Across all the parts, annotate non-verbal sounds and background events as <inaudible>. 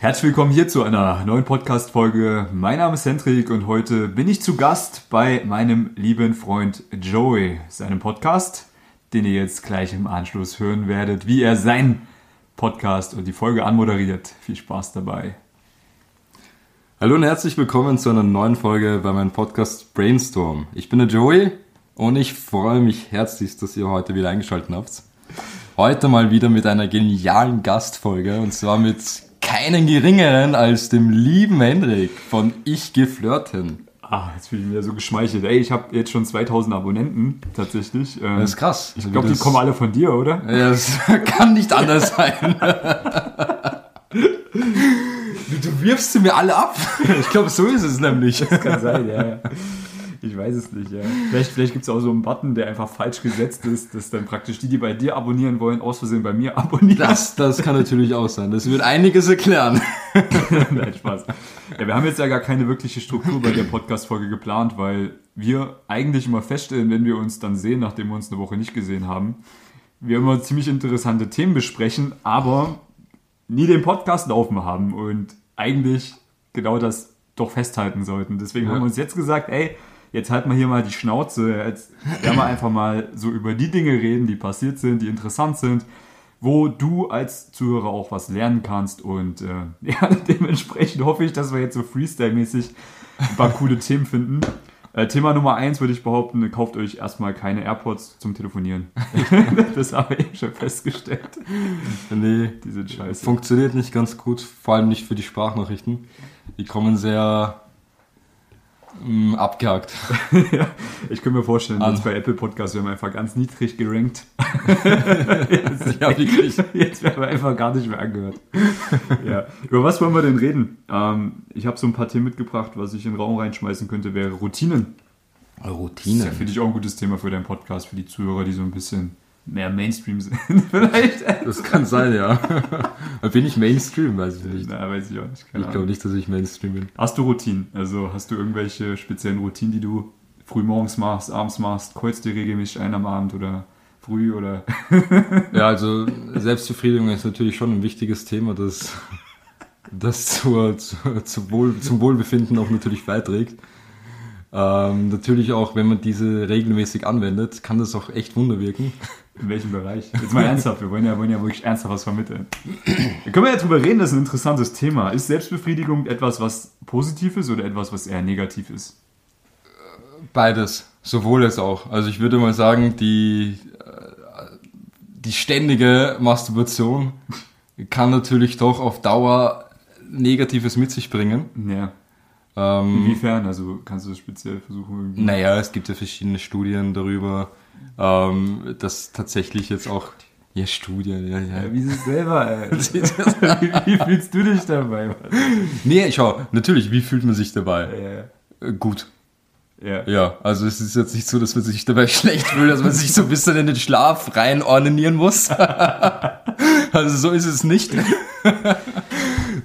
Herzlich willkommen hier zu einer neuen Podcast-Folge. Mein Name ist Hendrik und heute bin ich zu Gast bei meinem lieben Freund Joey, seinem Podcast, den ihr jetzt gleich im Anschluss hören werdet, wie er seinen Podcast und die Folge anmoderiert. Viel Spaß dabei. Hallo und herzlich willkommen zu einer neuen Folge bei meinem Podcast Brainstorm. Ich bin der Joey und ich freue mich herzlich, dass ihr heute wieder eingeschaltet habt. Heute mal wieder mit einer genialen Gastfolge und zwar mit keinen geringeren als dem lieben Hendrik von Ich geflirten. Ah, jetzt fühle ich mich ja so geschmeichelt. Ey, ich habe jetzt schon 2000 Abonnenten, tatsächlich. Ähm, das ist krass. Ich glaube, die kommen alle von dir, oder? Ja, das <laughs> kann nicht anders sein. <laughs> du, du wirfst sie mir alle ab. <laughs> Ich glaube, so ist es nämlich. Das kann sein, ja. ja. Ich weiß es nicht, ja. Vielleicht, vielleicht gibt es auch so einen Button, der einfach falsch gesetzt ist, dass dann praktisch die, die bei dir abonnieren wollen, aus Versehen bei mir abonnieren. Das, das kann natürlich auch sein. Das wird einiges erklären. <laughs> Nein, Spaß. Ja, wir haben jetzt ja gar keine wirkliche Struktur bei der Podcast-Folge geplant, weil wir eigentlich immer feststellen, wenn wir uns dann sehen, nachdem wir uns eine Woche nicht gesehen haben, wir immer ziemlich interessante Themen besprechen, aber nie den Podcast laufen haben und eigentlich genau das doch festhalten sollten. Deswegen ja. haben wir uns jetzt gesagt, ey, jetzt halt mal hier mal die Schnauze, jetzt werden wir einfach mal so über die Dinge reden, die passiert sind, die interessant sind, wo du als Zuhörer auch was lernen kannst und äh, <laughs> ja, dementsprechend hoffe ich, dass wir jetzt so Freestyle-mäßig ein paar coole Themen finden. Äh, Thema Nummer eins würde ich behaupten, kauft euch erstmal keine AirPods zum Telefonieren. <laughs> das habe ich schon festgestellt. Nee, die sind scheiße. Funktioniert nicht ganz gut, vor allem nicht für die Sprachnachrichten. Die kommen sehr Mm, abgehakt. <laughs> ja, ich kann mir vorstellen, dass bei Apple Podcasts wir haben einfach ganz niedrig gerankt. jetzt, <laughs> ja, wirklich. Jetzt werden wir einfach gar nicht mehr angehört. ja. Über was wollen wir denn reden? Ähm, ich habe so ein paar Themen mitgebracht, was ich in den Raum reinschmeißen könnte, wäre Routinen. Routinen? Das ist ja, finde ich, auch ein gutes Thema für deinen Podcast, für die Zuhörer, die so ein bisschen mehr Mainstream sind. <laughs> Vielleicht. Das kann sein, ja. <laughs> bin ich Mainstream? Weiß ich nicht. Na, weiß ich auch nicht. Ich glaube nicht, dass ich Mainstream bin. Hast du Routinen? Also hast du irgendwelche speziellen Routinen, die du früh morgens machst, abends machst? Kreuzt dir regelmäßig ein am Abend oder früh oder? <laughs> ja, also Selbstbefriedigung ist natürlich schon ein wichtiges Thema, das, das zur, zur, zur Wohl, zum Wohlbefinden auch natürlich beiträgt. Ähm, natürlich auch, wenn man diese regelmäßig anwendet, kann das auch echt Wunder wirken. In welchem Bereich? Jetzt mal ernsthaft, wir wollen ja, wollen ja wirklich ernsthaft was vermitteln. Da können wir ja drüber reden, das ist ein interessantes Thema. Ist Selbstbefriedigung etwas, was positiv ist oder etwas, was eher negativ ist? Beides, sowohl als auch. Also ich würde mal sagen, die, äh, die ständige Masturbation kann natürlich doch auf Dauer Negatives mit sich bringen. Ja. Ähm, Inwiefern? Also kannst du das speziell versuchen? Irgendwie? Naja, es gibt ja verschiedene Studien darüber, ähm, dass tatsächlich jetzt auch ja, Studien, ja, ja. ja wie ist es selber, <laughs> ey? wie, wie, fühlst du dich dabei? Nee, schau, natürlich, wie fühlt man sich dabei? Ja, ja. Äh, gut. Ja. ja, also es ist jetzt nicht so, dass man sich dabei <laughs> schlecht fühlt, dass man sich so ein bisschen in den Schlaf rein ordinieren muss. <laughs> also so ist es nicht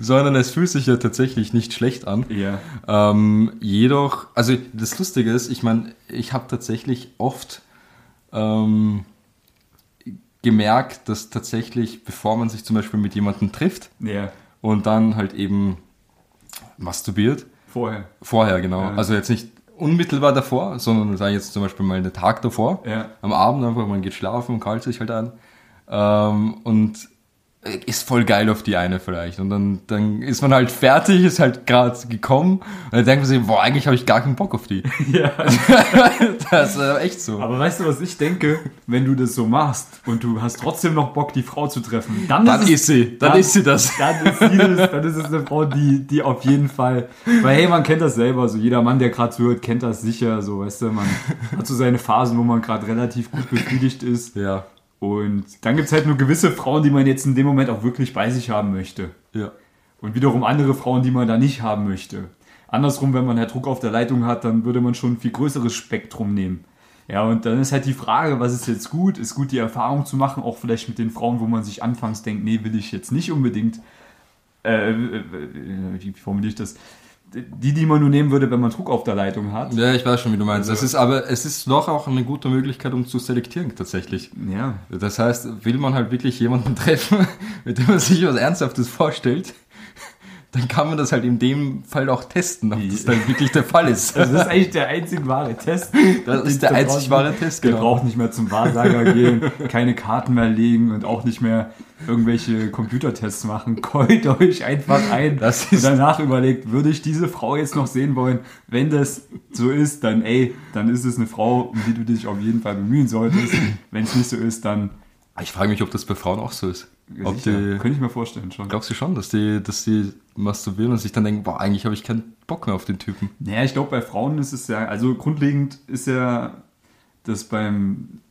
sondern es fühlt sich ja tatsächlich nicht schlecht an. Ja. Ähm, jedoch, also das Lustige ist, ich meine, ich habe tatsächlich oft ähm, gemerkt, dass tatsächlich, bevor man sich zum Beispiel mit jemandem trifft ja. und dann halt eben masturbiert. Vorher. Vorher, genau. Ja. Also jetzt nicht unmittelbar davor, sondern sei jetzt zum Beispiel mal einen Tag davor. Ja. Am Abend einfach, man geht schlafen und kalt sich halt an. Ähm, und ist voll geil auf die eine vielleicht. Und dann, dann ist man halt fertig, ist halt gerade gekommen und dann denkt man sich, boah, eigentlich habe ich gar keinen Bock auf die. <laughs> Ja. <laughs> das ist echt so. Aber weißt du, was ich denke? Wenn du das so machst und du hast trotzdem noch Bock, die Frau zu treffen, dann, dann ist, ist sie. Dann, dann, ist sie das. <laughs> Dann ist, sie das, dann ist es eine Frau, die, die auf jeden Fall, weil hey, man kennt das selber, so jeder Mann, der gerade zuhört, kennt das sicher, so weißt du, man hat so seine Phasen, wo man gerade relativ gut befriedigt ist. Ja. Und dann gibt es halt nur gewisse Frauen, die man jetzt in dem Moment auch wirklich bei sich haben möchte. Ja. Und wiederum andere Frauen, die man da nicht haben möchte. Andersrum, wenn man halt Druck auf der Leitung hat, dann würde man schon ein viel größeres Spektrum nehmen. Ja, und dann ist halt die Frage, was ist jetzt gut? Ist gut, die Erfahrung zu machen, auch vielleicht mit den Frauen, wo man sich anfangs denkt, nee, will ich jetzt nicht unbedingt. Äh, äh, äh wie formuliere ich das? Die, die man nur nehmen würde, wenn man Druck auf der Leitung hat. Ja, ich weiß schon, wie du meinst. Also, das ist aber, es ist doch auch eine gute Möglichkeit, um zu selektieren, tatsächlich. Ja. Das heißt, will man halt wirklich jemanden <laughs> treffen, mit dem man sich was Ernsthaftes vorstellt, dann kann man das halt in dem Fall auch testen, ob das dann wirklich der Fall ist. Das ist eigentlich der einzig wahre Test. Das ist der einzig wahre Test, Ihr genau. braucht nicht mehr zum Wahrsager gehen, keine Karten mehr legen und auch nicht mehr irgendwelche Computertests machen. Keult euch einfach ein Das und ist- danach überlegt, würde ich diese Frau jetzt noch sehen wollen? Wenn das so ist, dann ey, dann ist es eine Frau, um die du dich auf jeden Fall bemühen solltest. Wenn es nicht so ist, dann Ich frage mich, ob das bei Frauen auch so ist. Ob sicher, die, könnte ich mir vorstellen schon. glaubst du schon, dass die, dass die masturbieren und sich dann denken, boah, eigentlich habe ich keinen Bock mehr auf den Typen. Naja, ich glaube, bei Frauen ist es ja, also grundlegend ist ja das beim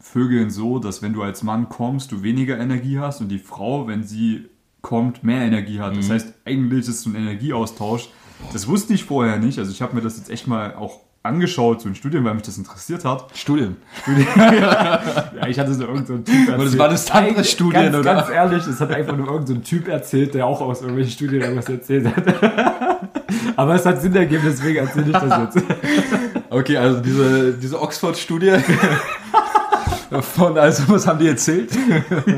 Vögeln so, dass wenn du als Mann kommst, du weniger Energie hast und die Frau, wenn sie kommt, mehr Energie hat. Das heißt, eigentlich ist es so ein Energieaustausch. Das wusste ich vorher nicht. Also ich habe mir das jetzt echt mal auch angeschaut, so in Studien, weil mich das interessiert hat. Studien. <laughs> Ja, ich hatte so irgendein so einen Typ erzählt. das waren das andere Studien, ganz, oder? Ganz ehrlich, das hat einfach nur irgendein so Typ erzählt, der auch aus irgendwelchen Studien irgendwas erzählt hat. <laughs> Aber es hat Sinn ergeben, deswegen erzähle ich das jetzt. Okay, also diese, diese Oxford-Studie <laughs> von, also was haben die erzählt?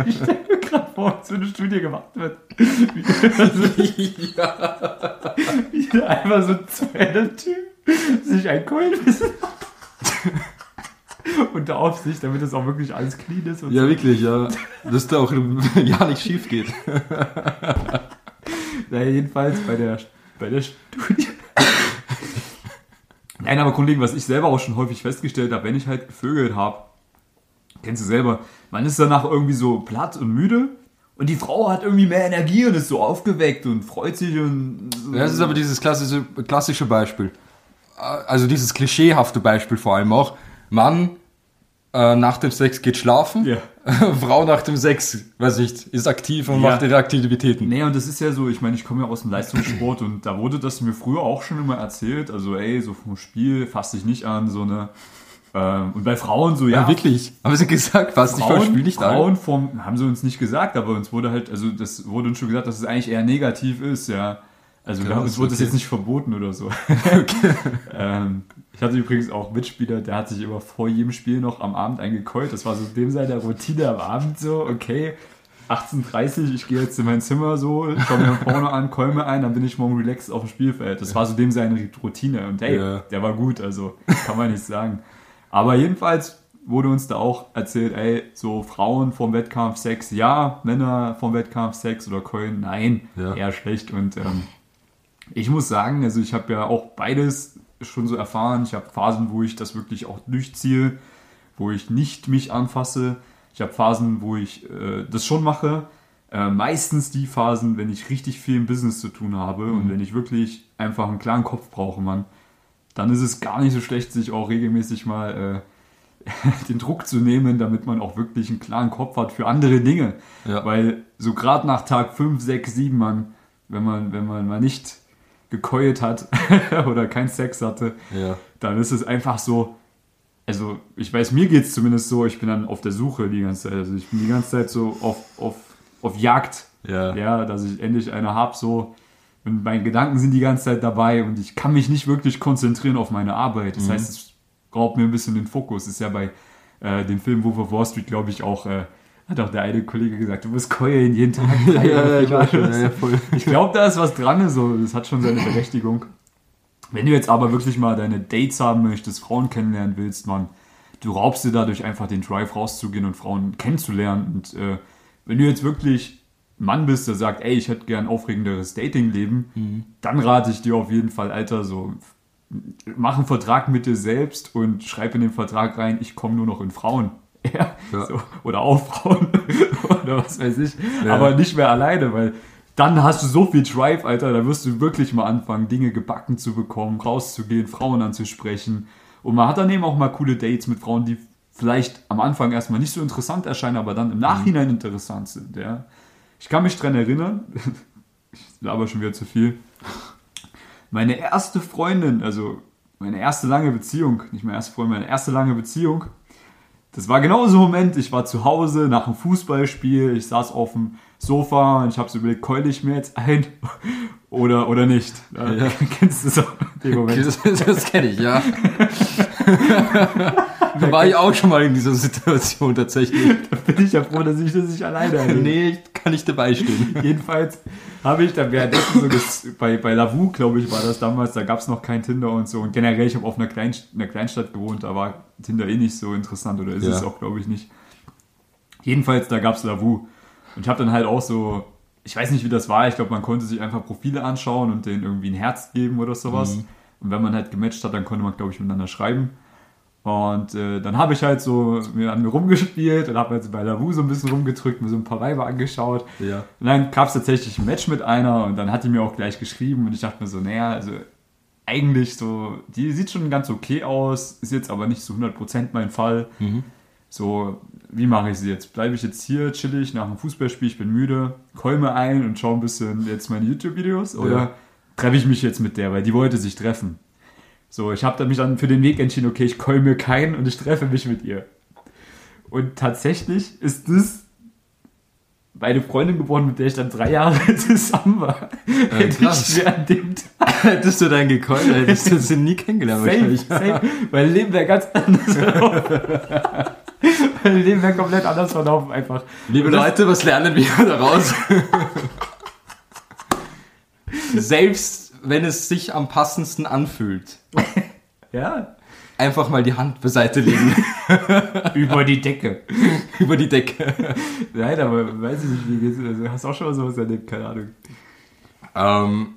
Ich stelle mir gerade vor, was so eine Studie gemacht wird. Wie, wie einfach so ein zweiter Typ sich ein Keulenwissen unter Aufsicht, damit das auch wirklich alles clean ist. Ja, wirklich, ja. Dass da auch <laughs> ja nicht schief geht. <laughs> Naja, jedenfalls bei der, bei der Studie. Nein, aber grundlegend, was ich selber auch schon häufig festgestellt habe, wenn ich halt gevögelt habe, kennst du selber, man ist danach irgendwie so platt und müde und die Frau hat irgendwie mehr Energie und ist so aufgeweckt und freut sich und so. Ja, das ist aber dieses klassische, klassische Beispiel. Also dieses klischeehafte Beispiel vor allem auch. Mann äh, nach dem Sex geht schlafen, Ja. <laughs> Frau nach dem Sex, weiß ich, ist aktiv und Ja. macht ihre Aktivitäten. Nee, und das ist ja so, ich meine, ich komme ja aus dem Leistungssport und da wurde das mir früher auch schon immer erzählt. Also, ey, so vom Spiel fass dich nicht an, so eine. Ähm, und bei Frauen so, ja. Ja, wirklich. Haben sie gesagt, was dich vom Spiel nicht an? Frauen vom, haben sie uns nicht gesagt, aber uns wurde halt, also das wurde uns schon gesagt, dass es eigentlich eher negativ ist, ja. Also Krass, uns wurde das okay. jetzt nicht verboten oder so. <laughs> ähm, ich hatte übrigens auch Mitspieler, der hat sich immer vor jedem Spiel noch am Abend eingekeult. Das war so dem seine Routine am Abend so, okay, 18.30 ich gehe jetzt in mein Zimmer so, schau mir <laughs> vorne an, keul mir ein, dann bin ich morgen relaxed auf dem Spielfeld. Das war so dem seine Routine und hey, Ja. der war gut, also kann man nicht sagen. Aber jedenfalls wurde uns da auch erzählt, ey, so Frauen vom Wettkampf Sex, ja, Männer vom Wettkampf Sex oder Keulen, nein, Ja. eher schlecht. Und ähm, ich muss sagen, also ich habe ja auch beides schon so erfahren. Ich habe Phasen, wo ich das wirklich auch durchziehe, wo ich nicht mich anfasse. Ich habe Phasen, wo ich äh, das schon mache. Äh, meistens die Phasen, wenn ich richtig viel im Business zu tun habe und wenn ich wirklich einfach einen klaren Kopf brauche, Mann, dann ist es gar nicht so schlecht, sich auch regelmäßig mal äh, <laughs> den Druck zu nehmen, damit man auch wirklich einen klaren Kopf hat für andere Dinge. Ja. Weil so gerade nach Tag 5, 6, 7, man, wenn man, wenn man mal nicht gekeult hat <laughs> oder keinen Sex hatte, Ja. dann ist es einfach so, also ich weiß, mir geht es zumindest so, ich bin dann auf der Suche die ganze Zeit. Also ich bin die ganze Zeit so auf, auf, auf Jagd, Ja. ja, dass ich endlich eine habe, so. Und meine Gedanken sind die ganze Zeit dabei und ich kann mich nicht wirklich konzentrieren auf meine Arbeit. Das heißt, es raubt mir ein bisschen den Fokus. Ist ja bei äh, dem Film Wolf of Wall Street, glaube ich, auch, äh, hat auch der eine Kollege gesagt, du musst keulen jeden Tag. <laughs> Ja, ja, ich weiß schon, ja, voll. Ich glaube, da ist was dran, so. das hat schon seine Berechtigung. Wenn du jetzt aber wirklich mal deine Dates haben möchtest, Frauen kennenlernen willst, man, du raubst dir dadurch einfach den Drive rauszugehen und Frauen kennenzulernen. Und äh, wenn du jetzt wirklich ein Mann bist, der sagt, ey, ich hätte gern aufregenderes Datingleben, dann rate ich dir auf jeden Fall, Alter, so mach einen Vertrag mit dir selbst und schreib in den Vertrag rein, ich komme nur noch in Frauen. <laughs> Ja, Ja. So, oder auf Frauen <laughs> oder was weiß ich. Ja. Aber nicht mehr alleine, weil dann hast du so viel Drive, Alter, da wirst du wirklich mal anfangen, Dinge gebacken zu bekommen, rauszugehen, Frauen anzusprechen. Und man hat dann eben auch mal coole Dates mit Frauen, die vielleicht am Anfang erstmal nicht so interessant erscheinen, aber dann im Nachhinein interessant sind. Ja. Ich kann mich dran erinnern, <laughs> ich laber schon wieder zu viel. Meine erste Freundin, also meine erste lange Beziehung, nicht meine erste Freundin, meine erste lange Beziehung, das war genau so ein Moment, ich war zu Hause nach einem Fußballspiel, ich saß auf dem Sofa und ich habe so überlegt, keule ich mir jetzt ein <laughs> oder, oder nicht. Ja. Ja. <laughs> Kennst du so den Moment? Das, das kenne ich, ja. <laughs> da war ich auch schon mal in dieser Situation tatsächlich. Bin ich ja froh, dass ich das nicht alleine hatte. Nee, ich kann ich dabei stehen. Jedenfalls habe ich dann währenddessen so bei, bei Lavu, glaube ich, war das damals, da gab es noch kein Tinder und so. Und generell, ich habe auf einer, Klein, einer Kleinstadt gewohnt, da war Tinder eh nicht so interessant oder ist Ja. es auch, glaube ich, nicht. Jedenfalls, da gab es Lavu. Und ich habe dann halt auch so, ich weiß nicht, wie das war, ich glaube, man konnte sich einfach Profile anschauen und denen irgendwie ein Herz geben oder sowas. Mhm. Und wenn man halt gematcht hat, dann konnte man, glaube ich, miteinander schreiben. Und äh, dann habe ich halt so mir an mir rumgespielt und habe halt so bei Lavu so ein bisschen rumgedrückt, mir so ein paar Weiber angeschaut. Ja. Und dann gab es tatsächlich ein Match mit einer und dann hat die mir auch gleich geschrieben und ich dachte mir so, naja, also eigentlich so, die sieht schon ganz okay aus, ist jetzt aber nicht zu 100% mein Fall. So, wie mache ich sie jetzt? Bleibe ich jetzt hier chillig nach dem Fußballspiel, ich bin müde, kolme ein und schaue ein bisschen jetzt meine YouTube-Videos oder Ja. treffe ich mich jetzt mit der, weil die wollte sich treffen. So, ich habe dann mich dann für den Weg entschieden, okay, ich kolme keinen und ich treffe mich mit ihr. Und tatsächlich ist das meine Freundin geworden, mit der ich dann drei Jahre <laughs> zusammen war. Hätte krass. ich mir an dem Tag <laughs> Hättest du deinen gekeult, hättest du sie nie kennengelernt safe, safe, mein Leben wäre ganz anders <laughs> mein Leben wäre komplett anders verlaufen einfach. Liebe Leute, was lernen wir <laughs> daraus? Selbst wenn es sich am passendsten anfühlt, <laughs> Ja, einfach mal die Hand beiseite legen, <laughs> über die Decke. über die Decke. Nein, aber weiß ich nicht, wie geht's. Also, hast auch schon mal sowas erlebt? Keine Ahnung. Ähm,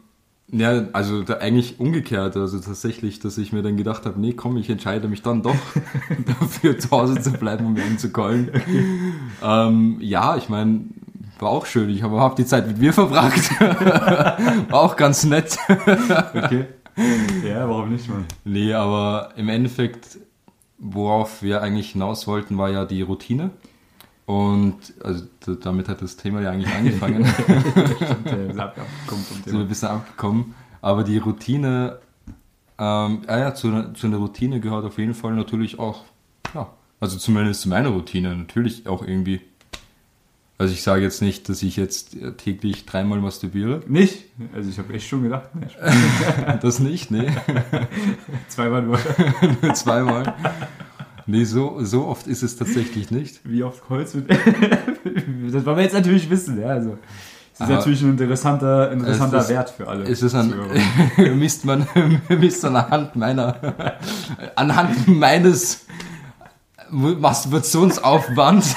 ja, also da eigentlich umgekehrt, also tatsächlich, dass ich mir dann gedacht habe, nee, komm, ich entscheide mich dann doch <laughs> <laughs> dafür zu Hause zu bleiben, um ihn zu callen. Ähm, ja, ich meine, war auch schön. Ich habe hab die Zeit mit mir verbracht. <laughs> war auch ganz nett. Okay. Ja, warum nicht, Mann? Nee, aber im Endeffekt, worauf wir eigentlich hinaus wollten, war ja die Routine. Und also damit hat das Thema ja eigentlich <laughs> angefangen. Abgekommen vom sind ein bisschen abgekommen. Aber die Routine, ähm, ja, ja, zu, einer- zu einer Routine gehört auf jeden Fall natürlich auch, ja, also zumindest zu meiner Routine natürlich auch irgendwie. Also ich sage jetzt nicht, dass ich jetzt äh, täglich dreimal masturbiere. Nicht? Also ich habe echt schon gedacht, ne, <laughs> Das nicht, nee. <laughs> zweimal. Nur zweimal. Nee, so, so oft ist es tatsächlich nicht. Wie oft Holz wird. <laughs> das wollen wir jetzt natürlich wissen, ja. Also, das ist Aber natürlich ein interessanter, interessanter es ist- Wert für alle. Es ist an, Zuhörer. <laughs> misst man, <laughs> misst anhand meiner, anhand meines Masturbationsaufwands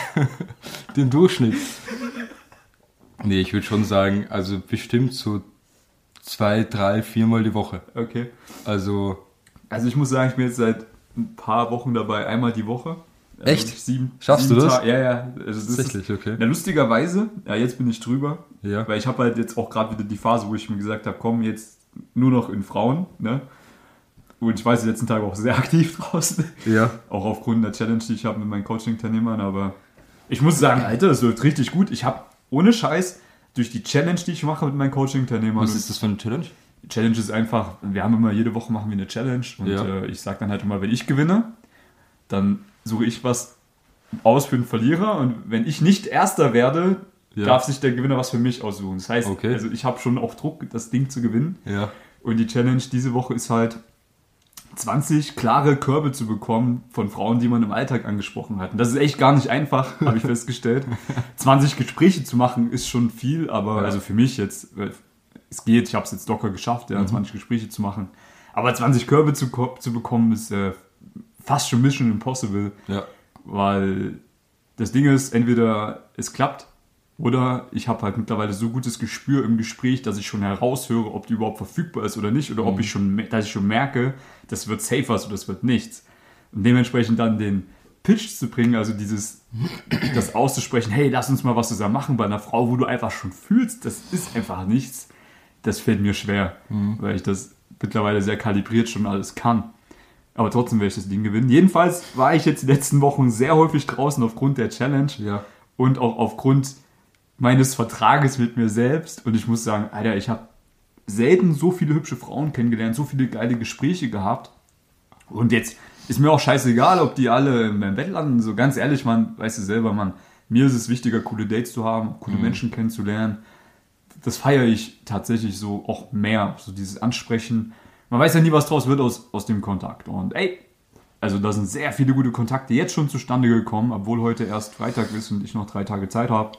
den Durchschnitt. Nee, ich würde schon sagen, also bestimmt so zwei, drei, viermal die Woche. Okay. Also, Also ich muss sagen, ich bin jetzt seit ein paar Wochen dabei, einmal die Woche. Also Echt? Sieben, Schaffst sieben du das? Ta- Ja, ja. Also das ist, tatsächlich, okay. na, lustigerweise, ja, jetzt bin ich drüber, Ja. weil ich habe halt jetzt auch gerade wieder die Phase, wo ich mir gesagt habe, komm, jetzt nur noch in Frauen, ne? Und ich war die letzten Tage auch sehr <laughs> aktiv draußen. Ja. Auch aufgrund der Challenge, die ich habe mit meinen Coaching-Teilnehmern. Aber ich muss sagen, Alter, das läuft richtig gut. Ich habe ohne Scheiß durch die Challenge, die ich mache mit meinen Coaching-Teilnehmern. Was ist das für eine Challenge? Challenge ist einfach, wir haben immer jede Woche machen wir eine Challenge. Und Ja. äh, ich sage dann halt immer, wenn ich gewinne, dann suche ich was aus für den Verlierer. Und wenn ich nicht Erster werde, Ja. darf sich der Gewinner was für mich aussuchen. Das heißt, Okay. also ich habe schon auch Druck, das Ding zu gewinnen. Ja. Und die Challenge diese Woche ist halt 20 klare Körbe zu bekommen von Frauen, die man im Alltag angesprochen hat. Und das ist echt gar nicht einfach, <laughs> habe ich festgestellt. 20 Gespräche zu machen ist schon viel, aber Ja. also für mich jetzt, es geht, ich habe es jetzt locker geschafft, ja, 20 Gespräche zu machen. Aber 20 Körbe zu, zu bekommen ist äh, fast schon Mission Impossible, Ja. weil das Ding ist, entweder es klappt oder ich habe halt mittlerweile so gutes Gespür im Gespräch, dass ich schon heraushöre, ob die überhaupt verfügbar ist oder nicht, oder ob ich schon, dass ich schon merke, das wird safe was oder das wird nichts. Und dementsprechend dann den Pitch zu bringen, also dieses, das auszusprechen, hey, lass uns mal was zusammen machen bei einer Frau, wo du einfach schon fühlst, das ist einfach nichts, das fällt mir schwer, weil ich das mittlerweile sehr kalibriert schon alles kann. Aber trotzdem werde ich das Ding gewinnen. Jedenfalls war ich jetzt die letzten Wochen sehr häufig draußen aufgrund der Challenge Ja. und auch aufgrund meines Vertrages mit mir selbst. Und ich muss sagen, Alter, ich habe selten so viele hübsche Frauen kennengelernt, so viele geile Gespräche gehabt. Und jetzt ist mir auch scheißegal, ob die alle in meinem Bett landen. So ganz ehrlich, man, weißt du selber, man, mir ist es wichtiger, coole Dates zu haben, coole Menschen kennenzulernen. Das feiere ich tatsächlich so auch mehr. So dieses Ansprechen. Man weiß ja nie, was draus wird aus, aus dem Kontakt. Und ey, also da sind sehr viele gute Kontakte jetzt schon zustande gekommen, obwohl heute erst Freitag ist und ich noch drei Tage Zeit habe.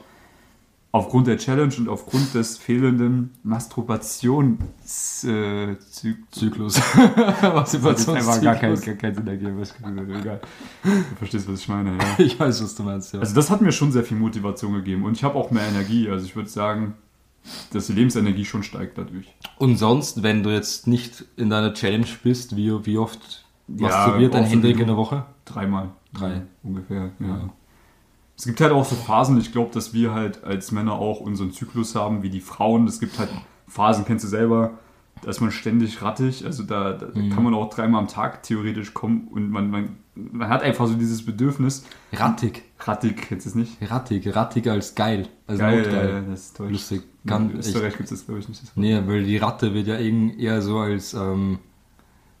aufgrund der Challenge und aufgrund des fehlenden Masturbations äh, Zy- Zyklus. <laughs> das gar keinen gar keinen Sinn ergeben. was- Egal. Du verstehst, was ich meine, ja. <laughs> Ich weiß, was du meinst, ja. Also das hat mir schon sehr viel Motivation gegeben und ich habe auch mehr Energie. Also ich würde sagen, dass die Lebensenergie schon steigt dadurch. Und sonst, wenn du jetzt nicht in deiner Challenge bist, wie, wie oft Ja, masturbiert ein oft Hendrik in der Woche? Dreimal. Drei. Ungefähr, ja. Es gibt halt auch so Phasen, ich glaube, dass wir halt als Männer auch unseren Zyklus haben, wie die Frauen. Es gibt halt Phasen, kennst du selber, da ist man ständig rattig. Also da, da Mhm. kann man auch dreimal am Tag theoretisch kommen und man, man, man hat einfach so dieses Bedürfnis. Rattig. Rattig, kennst du es nicht? Rattig. Rattig als geil. Also Geil, notgeil. äh, das ist deutsch. Lustig. In Ganz Österreich gibt es das, glaube ich, nicht. Das. Nee, weil die Ratte wird ja irgend- eher so als ähm,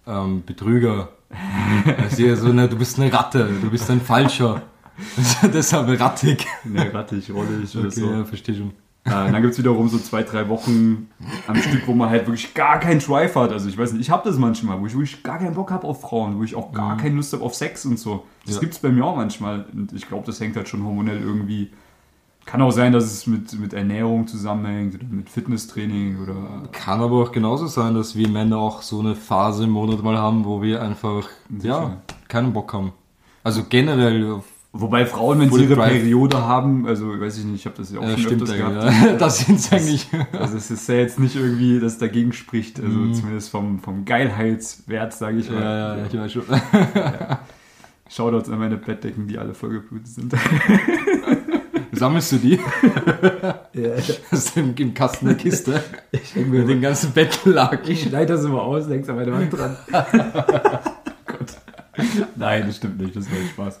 ähm, Betrüger. <laughs> Also eher so, ne, du bist eine Ratte, du bist ein Falscher. <laughs> <laughs> Deshalb rattig. Nee, rattig, rollig oder Okay, so. ja, verstehe schon. Und dann gibt es wiederum so zwei, drei Wochen am Stück, wo man halt wirklich gar keinen Drive hat. Also ich weiß nicht, ich habe das manchmal, wo ich wirklich gar keinen Bock habe auf Frauen, wo ich auch gar keine Lust habe auf Sex und so. Das Ja. gibt es bei mir auch manchmal. Und ich glaube, das hängt halt schon hormonell irgendwie. Kann auch sein, dass es mit, mit Ernährung zusammenhängt oder mit Fitnesstraining oder. Kann aber auch genauso sein, dass wir Männer auch so eine Phase im Monat mal haben, wo wir einfach ja, keinen Bock haben. Also generell auf Wobei Frauen, wenn Full sie ihre Drive. Periode haben, also weiß ich nicht, ich habe das ja auch Ja, schon stimmt, öfters ja, gehabt. ja. <laughs> Das sind eigentlich. Also es ist ja jetzt nicht irgendwie, dass dagegen spricht, also Mhm. zumindest vom, vom Geilheitswert, sage ich mal. Ja, ja, ich weiß schon. Shoutouts an meine Bettdecken, die alle vollgeblutet sind. <laughs> Sammelst du die? <laughs> Hast du im, Kasten der Kiste? Ich mir den ganzen Bettlaken. Ich schneide das immer aus, denkst an meine Wand dran. Gott. Nein, das stimmt nicht, das war Spaß.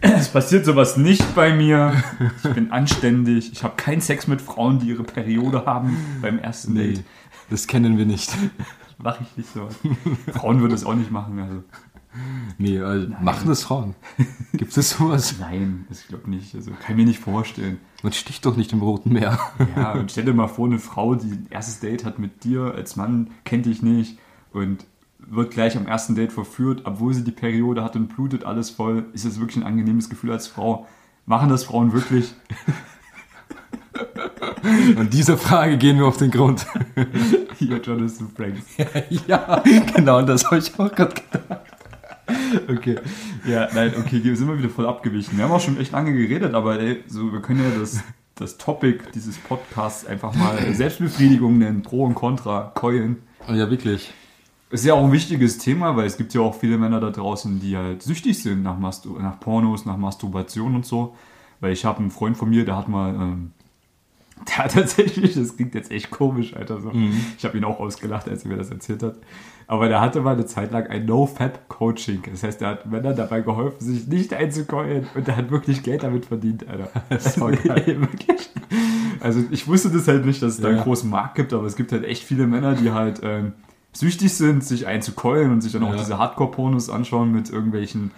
Es passiert sowas nicht bei mir. Ich bin anständig. Ich habe keinen Sex mit Frauen, die ihre Periode haben beim ersten Nee, Date. das kennen wir nicht. Mache ich nicht so. Frauen würden es auch nicht machen. Also. Nee, also machen das Frauen. Gibt es sowas? Nein, das ich glaube nicht. Also kann ich mir nicht vorstellen. Man sticht doch nicht im Roten Meer. Ja, und stell dir mal vor, eine Frau, die ein erstes Date hat mit dir als Mann, kennt dich nicht und wird gleich am ersten Date verführt, obwohl sie die Periode hat und blutet alles voll. Ist das wirklich ein angenehmes Gefühl als Frau? Machen das Frauen wirklich? <laughs> Und dieser Frage gehen wir auf den Grund. Hier, Jonathan Franks. ja, genau, das habe ich auch gerade gedacht. Okay. Ja, nein, okay, wir sind mal wieder voll abgewichen. Wir haben auch schon echt lange geredet, aber ey, so, wir können ja das, das Topic dieses Podcasts einfach mal <laughs> Selbstbefriedigung nennen, Pro und Contra, keulen. Ja, wirklich. Ist ja auch ein wichtiges Thema, weil es gibt ja auch viele Männer da draußen, die halt süchtig sind nach, Mastur nach Pornos, nach Masturbation und so. Weil ich habe einen Freund von mir, der hat mal, ähm, <laughs> der hat tatsächlich, das klingt jetzt echt komisch, Alter. So. Ich habe ihn auch ausgelacht, als er mir das erzählt hat. Aber der hatte mal eine Zeit lang ein No-Fap-Coaching. Das heißt, er hat Männern dabei geholfen, sich nicht einzukeulen und der hat wirklich Geld damit verdient, Alter. <laughs> Das war <laughs> geil. wirklich. Also ich wusste das halt nicht, dass es da einen großen Markt gibt, aber es gibt halt echt viele Männer, die halt ähm, süchtig sind, sich einzukeulen und sich dann auch Ja. diese Hardcore-Pornos anschauen mit irgendwelchen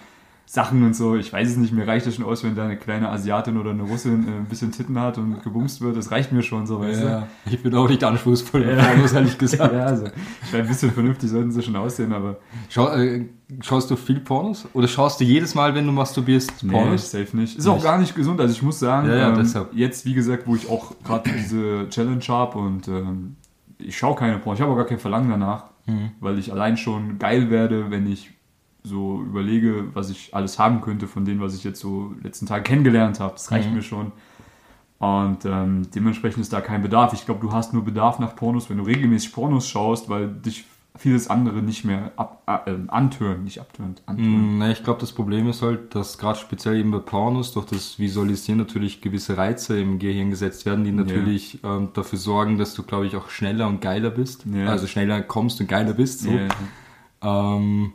Sachen und so. Ich weiß es nicht, mir reicht das schon aus, wenn da eine kleine Asiatin oder eine Russin äh, ein bisschen Titten hat und gebumst wird. Das reicht mir schon so, weißt Ja, ich bin auch nicht anspruchsvoll, Ja. Pornos, ehrlich du? gesagt. <laughs> Ja, also, ich meine, ein bisschen vernünftig sollten sie schon aussehen, aber Schau, äh, schaust du viel Pornos? Oder schaust du jedes Mal, wenn du masturbierst, nee, Pornos? safe nicht. Ist auch Nicht. gar nicht gesund. Also ich muss sagen, Ja, ja, ähm, jetzt, wie gesagt, wo ich auch gerade diese Challenge habe und ähm, ich schaue keine Pornos, ich habe auch gar kein Verlangen danach, Mhm. weil ich allein schon geil werde, wenn ich so überlege, was ich alles haben könnte von dem, was ich jetzt so letzten Tag kennengelernt habe. Das reicht Mhm. mir schon. Und ähm, dementsprechend ist da kein Bedarf. Ich glaube, du hast nur Bedarf nach Pornos, wenn du regelmäßig Pornos schaust, weil dich vieles andere nicht mehr ab, äh, ähm, antören, nicht abtönt, antören. Mm, ne, ich glaube, das Problem ist halt, dass gerade speziell eben bei Pornos durch das Visualisieren natürlich gewisse Reize im Gehirn gesetzt werden, die natürlich ähm, dafür sorgen, dass du, glaube ich, auch schneller und geiler bist. Ja. Also schneller kommst und geiler bist. So. Ja. Ähm,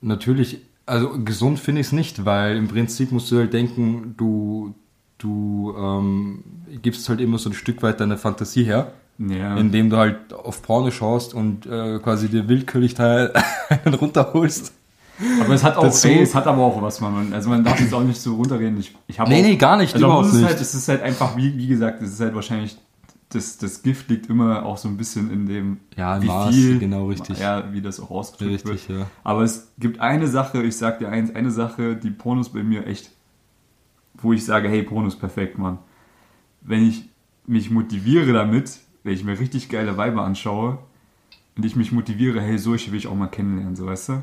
natürlich, also gesund finde ich es nicht, weil im Prinzip musst du halt denken, du, du ähm, gibst halt immer so ein Stück weit deine Fantasie her, Ja. indem du halt auf Porno schaust und äh, quasi dir willkürlich da einen runterholst. Aber es hat auch, Dazu- ey, es hat aber auch was, man, also man darf jetzt auch nicht so runterreden. Ich, ich Nee, auch, nee, gar nicht, Also überhaupt es ist nicht. halt, es ist halt einfach, wie, wie gesagt, es ist halt wahrscheinlich, das, das Gift liegt immer auch so ein bisschen in dem, Ja, wie Maß, viel, genau, richtig. Ja, wie das auch ausgedrückt wird. Richtig, ja. Aber es gibt eine Sache, ich sag dir eins, eine Sache, die Pornos bei mir echt, wo ich sage, hey, Pornos perfekt, Mann. wenn ich mich motiviere damit, wenn ich mir richtig geile Weiber anschaue und ich mich motiviere, hey, solche will ich auch mal kennenlernen, so weißt du? <laughs>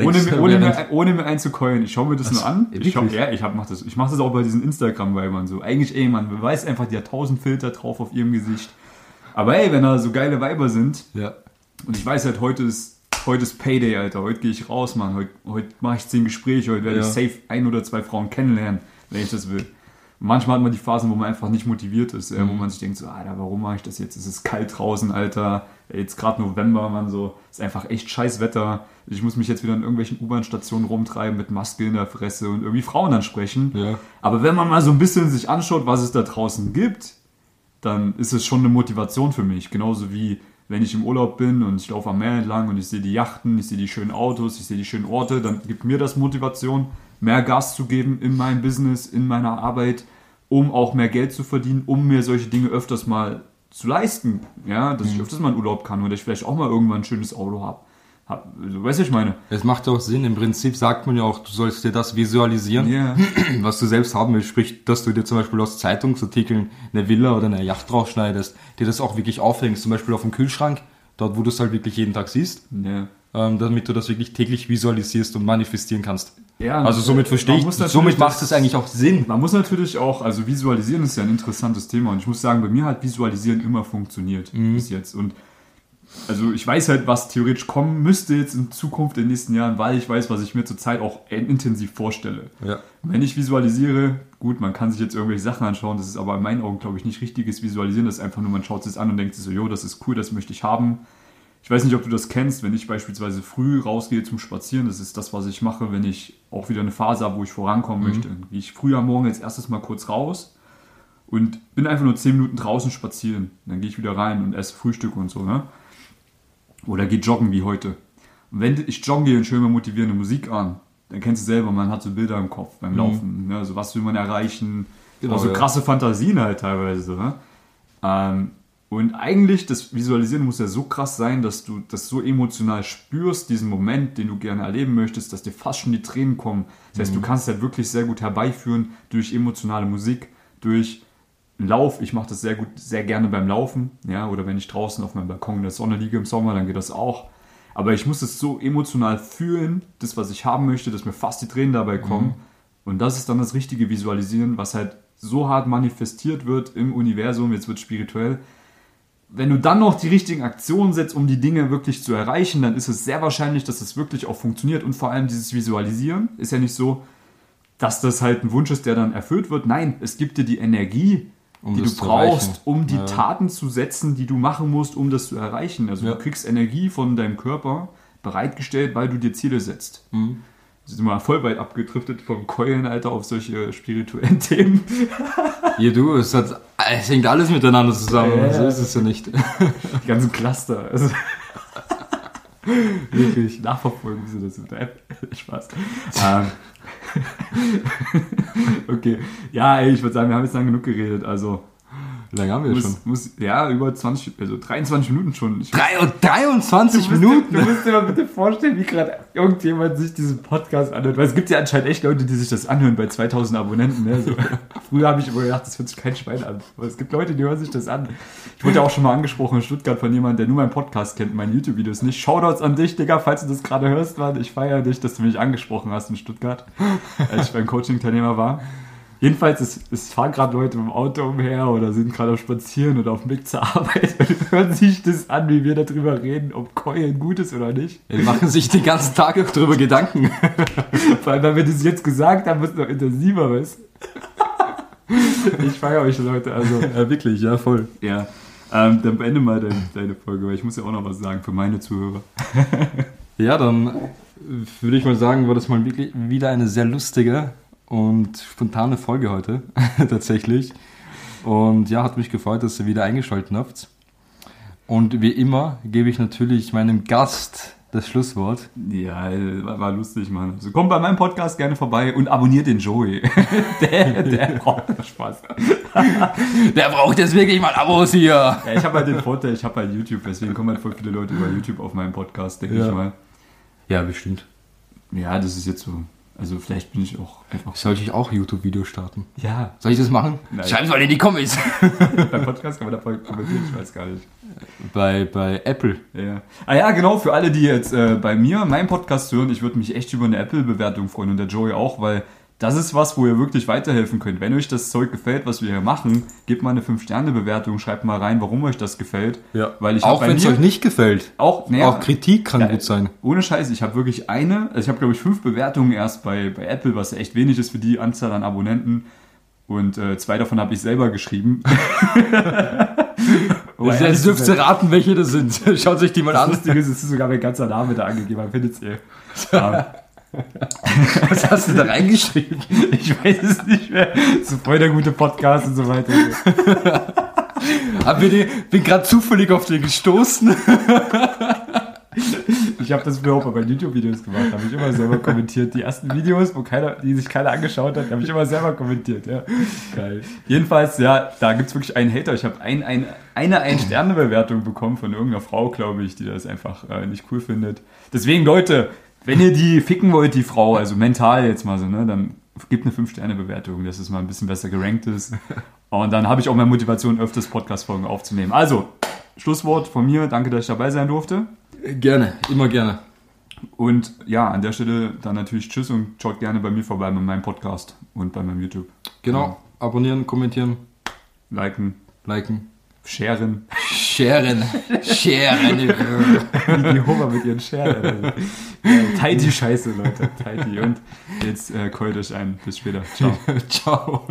Ohne, Denkst du, ohne, mir, ohne mir einzukeulen. Ich schaue mir das nur an. Ich, schau, wirklich? ja, ich hab, mach das, ich mache das auch bei diesen Instagram-Weibern so. Eigentlich, ey, man weiß einfach, die hat tausend Filter drauf auf ihrem Gesicht. Aber ey, wenn da so geile Weiber sind, Ja. und ich weiß halt, heute ist, heute ist Payday, Alter. Heute gehe ich raus, Mann. Heute, heute mache ich zehn Gespräche. Heute werde Ja. ich safe ein oder zwei Frauen kennenlernen, wenn ich das will. Manchmal hat man die Phasen, wo man einfach nicht motiviert ist, äh, wo Mhm. man sich denkt, so, Alter, warum mache ich das jetzt? Es ist kalt draußen, Alter. Jetzt gerade November, man, so. Ist einfach echt scheiß Wetter. Ich muss mich jetzt wieder in irgendwelchen U-Bahn-Stationen rumtreiben mit Maske in der Fresse und irgendwie Frauen ansprechen. Ja. Aber wenn man mal so ein bisschen sich anschaut, was es da draußen gibt, dann ist es schon eine Motivation für mich. Genauso wie wenn ich im Urlaub bin und ich laufe am Meer entlang und ich sehe die Yachten, ich sehe die schönen Autos, ich sehe die schönen Orte, dann gibt mir das Motivation, mehr Gas zu geben in meinem Business, in meiner Arbeit, um auch mehr Geld zu verdienen, um mir solche Dinge öfters mal zu leisten. Ja, dass ich öfters mal in Urlaub kann oder ich vielleicht auch mal irgendwann ein schönes Auto habe. Also, weißt du, was ich meine? Es macht ja auch Sinn. Im Prinzip sagt man ja auch, du sollst dir das visualisieren, Ja. <clears throat> was du selbst haben willst. Sprich, dass du dir zum Beispiel aus Zeitungsartikeln eine Villa oder eine Yacht rausschneidest, dir das auch wirklich aufhängst, zum Beispiel auf dem Kühlschrank, dort wo du es halt wirklich jeden Tag siehst, ja. ähm, damit du das wirklich täglich visualisierst und manifestieren kannst. Ja, Also somit verstehe ich, somit macht es eigentlich auch Sinn. Man muss natürlich auch, also visualisieren ist ja ein interessantes Thema und ich muss sagen, bei mir hat visualisieren immer funktioniert bis jetzt und also ich weiß halt, was theoretisch kommen müsste jetzt in Zukunft in den nächsten Jahren, weil ich weiß, was ich mir zurzeit auch intensiv vorstelle. Ja. Wenn ich visualisiere, gut, man kann sich jetzt irgendwelche Sachen anschauen, das ist aber in meinen Augen, glaube ich, nicht richtiges Visualisieren, das ist einfach nur, man schaut es an und denkt sich so, jo, das ist cool, das möchte ich haben. Ich weiß nicht, ob du das kennst, wenn ich beispielsweise früh rausgehe zum Spazieren, das ist das, was ich mache, wenn ich auch wieder eine Phase habe, wo ich vorankommen möchte. Dann gehe ich früh am Morgen jetzt erstes mal kurz raus und bin einfach nur 10 Minuten draußen spazieren. Dann gehe ich wieder rein und esse Frühstück und so, ne? Oder gehe joggen wie heute. Und wenn ich joggen gehe und mir motivierende Musik an, dann kennst du selber, man hat so Bilder im Kopf beim Laufen. Ne? Also was will man erreichen? Genau, auch so ja. krasse Fantasien halt teilweise. Ne? Ähm, und eigentlich, das Visualisieren muss ja so krass sein, dass du das so emotional spürst, diesen Moment, den du gerne erleben möchtest, dass dir fast schon die Tränen kommen. Das heißt, du kannst es halt wirklich sehr gut herbeiführen durch emotionale Musik, durch Lauf. Ich mache das sehr gut, sehr gerne beim Laufen, ja, oder wenn ich draußen auf meinem Balkon in der Sonne liege im Sommer, dann geht das auch. Aber ich muss es so emotional fühlen, das, was ich haben möchte, dass mir fast die Tränen dabei kommen. Und das ist dann das richtige Visualisieren, was halt so hart manifestiert wird im Universum, jetzt wird spirituell. Wenn du dann noch die richtigen Aktionen setzt, um die Dinge wirklich zu erreichen, dann ist es sehr wahrscheinlich, dass es wirklich auch funktioniert. Und vor allem dieses Visualisieren ist ja nicht so, dass das halt ein Wunsch ist, der dann erfüllt wird. Nein, es gibt dir die Energie, Um die du brauchst, um die Ja. Taten zu setzen, die du machen musst, um das zu erreichen. Also Ja. du kriegst Energie von deinem Körper bereitgestellt, weil du dir Ziele setzt. Mhm. Sind mal voll weit abgedriftet vom Keulen, Alter, auf solche spirituellen <laughs> Themen. Hier du, es, hat, es hängt alles miteinander zusammen. Ja. So ist es ja nicht. Die ganzen Cluster. Also <laughs> wirklich nachverfolgen, wie sie das mit der App. <laughs> Spaß. Ähm. <laughs> okay. Ja, ey, ich würde sagen, wir haben jetzt lang genug geredet. Also Wie lange haben wir schon? muss, muss ja über 20, also 23 Minuten schon. Ich, Drei- 23 Du musst Minuten? Dir, du musst dir mal bitte vorstellen, wie gerade irgendjemand sich diesen Podcast anhört. Weil es gibt ja anscheinend echt Leute, die sich das anhören bei 2000 Abonnenten. Ne? So. <laughs> Früher habe ich immer gedacht, das hört sich kein Schwein an. Aber es gibt Leute, die hören sich das an. Ich wurde ja auch schon mal angesprochen in Stuttgart von jemandem, der nur meinen Podcast kennt, meine YouTube-Videos nicht. Shoutouts an dich, Digga, falls du das gerade hörst, Mann. Ich feiere dich, dass du mich angesprochen hast in Stuttgart, als ich beim Coaching-Teilnehmer war. Jedenfalls, es, es fahren gerade Leute im Auto umher oder sind gerade am Spazieren oder auf dem Weg zur Arbeit <laughs> und hören sich das an, wie wir darüber reden, ob Keulen gut ist oder nicht. Die machen sich den ganzen Tag auch drüber Gedanken. <laughs> Vor allem, weil wir das jetzt gesagt haben, wird es noch intensiver, du? <laughs> Ich feiere euch, Leute. Also, Ja, wirklich, ja, voll. ja. Ähm, dann beende mal deine, deine Folge, weil ich muss ja auch noch was sagen für meine Zuhörer. Ja, dann würde ich mal sagen, war das mal wirklich wieder eine sehr lustige und spontane Folge heute, <laughs> tatsächlich. Und ja, hat mich gefreut, dass ihr wieder eingeschaltet habt. Und wie immer gebe ich natürlich meinem Gast das Schlusswort. Ja, war, war lustig, Mann. Also kommt bei meinem Podcast gerne vorbei und abonniert den Joey. <laughs> der, der braucht Spaß. <laughs> Der braucht jetzt wirklich mal Abos hier. Ja, ich habe halt den Vorteil, ich habe halt YouTube, deswegen kommen halt voll viele Leute über YouTube auf meinen Podcast, denke Ja. ich mal. Ja, bestimmt. Ja, das ist jetzt so. Also vielleicht bin ich auch einfach. Sollte ich auch YouTube-Videos starten? Ja, Soll ich das machen? Nein. Schreibt mal in die Comments. <laughs> beim Podcast kann man davon kommentieren, ich weiß gar nicht. bei, bei Apple. Ja. Ah ja, genau, für alle, die jetzt äh, bei mir meinen Podcast hören, ich würde mich echt über eine Apple-Bewertung freuen und der Joey auch, weil das ist was, wo ihr wirklich weiterhelfen könnt. Wenn euch das Zeug gefällt, was wir hier machen, gebt mal eine 5-Sterne-Bewertung, schreibt mal rein, warum euch das gefällt. Weil ich auch wenn es euch nicht gefällt. Auch, naja, auch Kritik kann ja, gut sein. Ohne Scheiß, ich habe wirklich eine, also ich habe glaube ich fünf Bewertungen erst bei, bei Apple, was echt wenig ist für die Anzahl an Abonnenten. Und äh, zwei davon habe ich selber geschrieben. <laughs> Wobei, Jetzt dürft ihr raten, welche das sind. <laughs> Schaut sich die mal das an. Lustige ist, es ist sogar mein ganzer Name da angegeben, findet es eh. Ja, Was hast du da reingeschrieben? ich weiß es nicht mehr. So voll der gute Podcast und so weiter. Mir die, bin gerade zufällig auf den gestoßen. Ich habe das früher auch bei YouTube-Videos gemacht, habe ich immer selber kommentiert. Die ersten Videos, wo keiner, die sich keiner angeschaut hat, habe ich immer selber kommentiert. Ja. Geil. Jedenfalls, ja, da gibt's wirklich einen Hater. Ich habe ein, ein, eine Ein-Sterne-Bewertung bekommen von irgendeiner Frau, glaube ich, die das einfach äh, nicht cool findet. Deswegen, Leute, wenn ihr die ficken wollt, die Frau, also mental jetzt mal so, ne, dann gebt eine 5-Sterne-Bewertung, dass es mal ein bisschen besser gerankt ist. Und dann habe ich auch mehr Motivation, öfters Podcast-Folgen aufzunehmen. Also, Schlusswort von mir. Danke, dass ich dabei sein durfte. Gerne, immer gerne. Und ja, an der Stelle dann natürlich Tschüss und schaut gerne bei mir vorbei bei meinem Podcast und bei meinem YouTube. Genau. Abonnieren, kommentieren, Liken, liken. Sharen. Sharen. Sharen. Wie die Homer mit ihren Scheren. Ja, teilt die Scheiße, Leute. Teilt die. Und jetzt äh, keult euch ein. Bis später. Ciao. <laughs> Ciao.